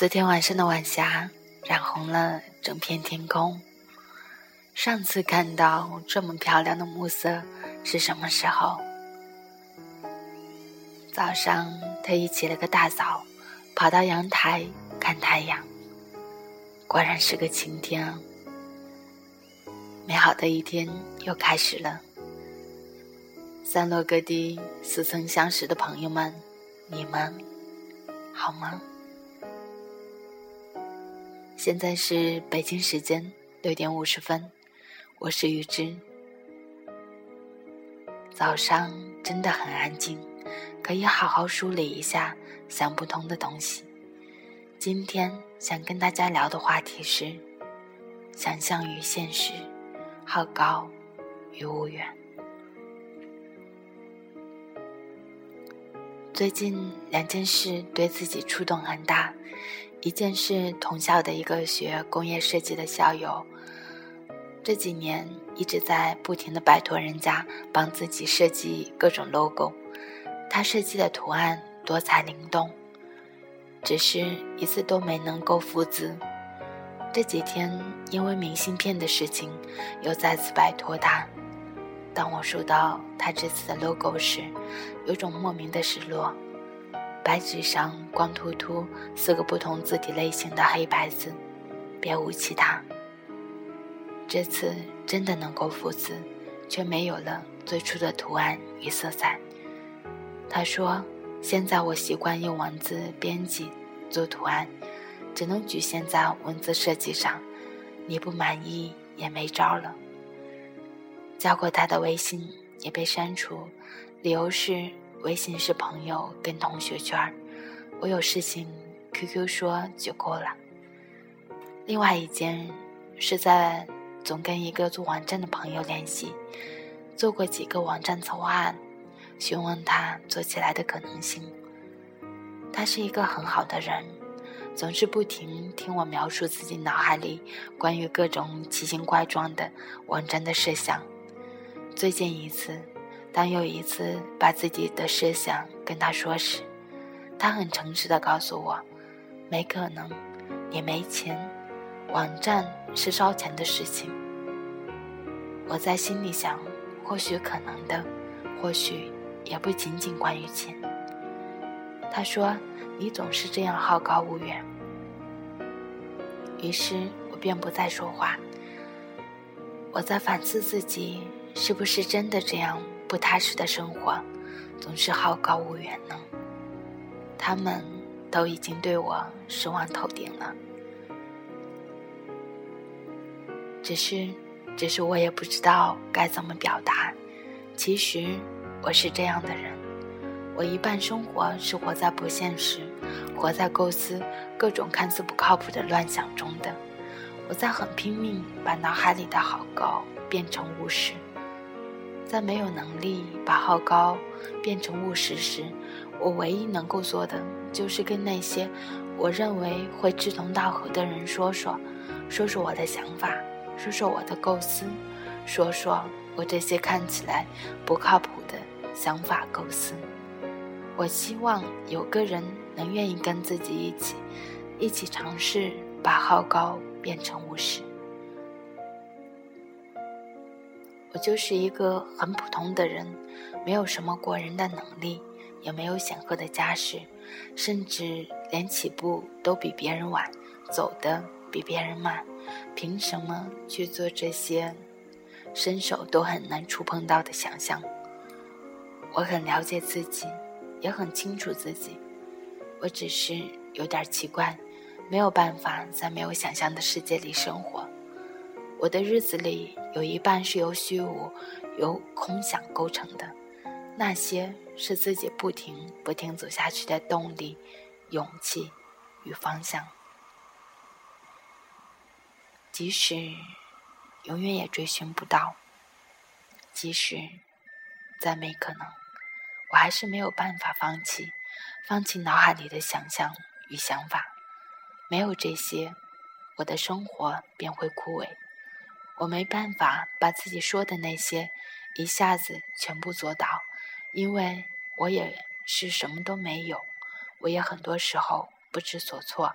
昨天晚上的晚霞染红了整片天空。上次看到这么漂亮的暮色是什么时候？早上特意起了个大早，跑到阳台看太阳。果然是个晴天，美好的一天又开始了。散落各地、似曾相识的朋友们，你们好吗？现在是北京时间六点五十分，我是雨之。早上真的很安静，可以好好梳理一下想不通的东西。今天想跟大家聊的话题是：想象与现实，好高与无远。最近两件事对自己触动很大，一件是同校的一个学工业设计的校友，这几年一直在不停的拜托人家帮自己设计各种 logo，他设计的图案多彩灵动，只是一次都没能够复制。这几天因为明信片的事情，又再次拜托他。当我收到他这次的 logo 时，有种莫名的失落。白纸上光秃秃四个不同字体类型的黑白字，别无其他。这次真的能够复制，却没有了最初的图案与色彩。他说：“现在我习惯用文字编辑做图案，只能局限在文字设计上。你不满意也没招了。”加过他的微信也被删除，理由是微信是朋友跟同学圈儿，我有事情 QQ 说就够了。另外一件是在总跟一个做网站的朋友联系，做过几个网站策划案，询问他做起来的可能性。他是一个很好的人，总是不停听我描述自己脑海里关于各种奇形怪状的网站的设想。最近一次，当又一次把自己的设想跟他说时，他很诚实的告诉我：“没可能，你没钱，网站是烧钱的事情。”我在心里想，或许可能的，或许也不仅仅关于钱。他说：“你总是这样好高骛远。”于是我便不再说话。我在反思自己。是不是真的这样不踏实的生活，总是好高骛远呢？他们都已经对我失望透顶了。只是，只是我也不知道该怎么表达。其实，我是这样的人：我一半生活是活在不现实，活在构思各种看似不靠谱的乱想中的。我在很拼命把脑海里的好高变成务实。在没有能力把好高变成务实时，我唯一能够做的就是跟那些我认为会志同道合的人说说，说说我的想法，说说我的构思，说说我这些看起来不靠谱的想法构思。我希望有个人能愿意跟自己一起，一起尝试把好高变成务实。我就是一个很普通的人，没有什么过人的能力，也没有显赫的家世，甚至连起步都比别人晚，走的比别人慢。凭什么去做这些伸手都很难触碰到的想象？我很了解自己，也很清楚自己，我只是有点奇怪，没有办法在没有想象的世界里生活。我的日子里有一半是由虚无、由空想构成的，那些是自己不停、不停走下去的动力、勇气与方向。即使永远也追寻不到，即使再没可能，我还是没有办法放弃，放弃脑海里的想象与想法。没有这些，我的生活便会枯萎。我没办法把自己说的那些一下子全部做到，因为我也是什么都没有，我也很多时候不知所措，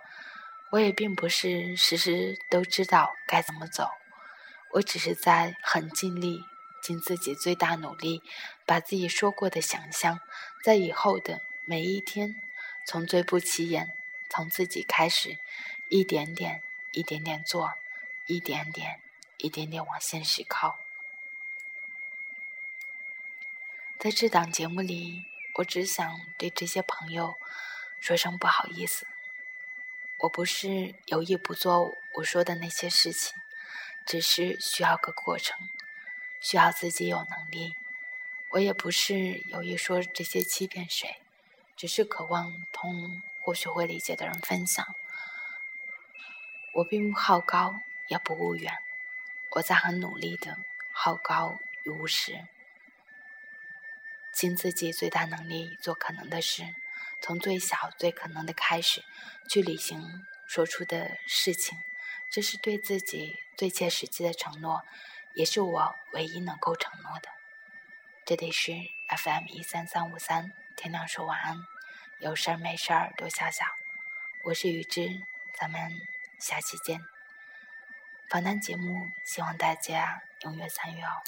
我也并不是时时都知道该怎么走，我只是在很尽力，尽自己最大努力，把自己说过的想象，在以后的每一天，从最不起眼，从自己开始，一点点，一点点做，一点点，一点点往现实靠。在这档节目里，我只想对这些朋友说声不好意思。我不是有意不做我说的那些事情，只是需要个过程，需要自己有能力。我也不是有意说这些欺骗谁，只是渴望同或许会理解的人分享。我并不好高，也不务远，我在很努力的好高于无实，尽自己最大能力做可能的事。从最小、最可能的开始，去履行说出的事情，这是对自己最切实际的承诺，也是我唯一能够承诺的。这里是 FM 一三三五三，天亮说晚安，有事儿没事儿多笑笑。我是雨之，咱们下期见。访谈节目，希望大家踊跃参与哦。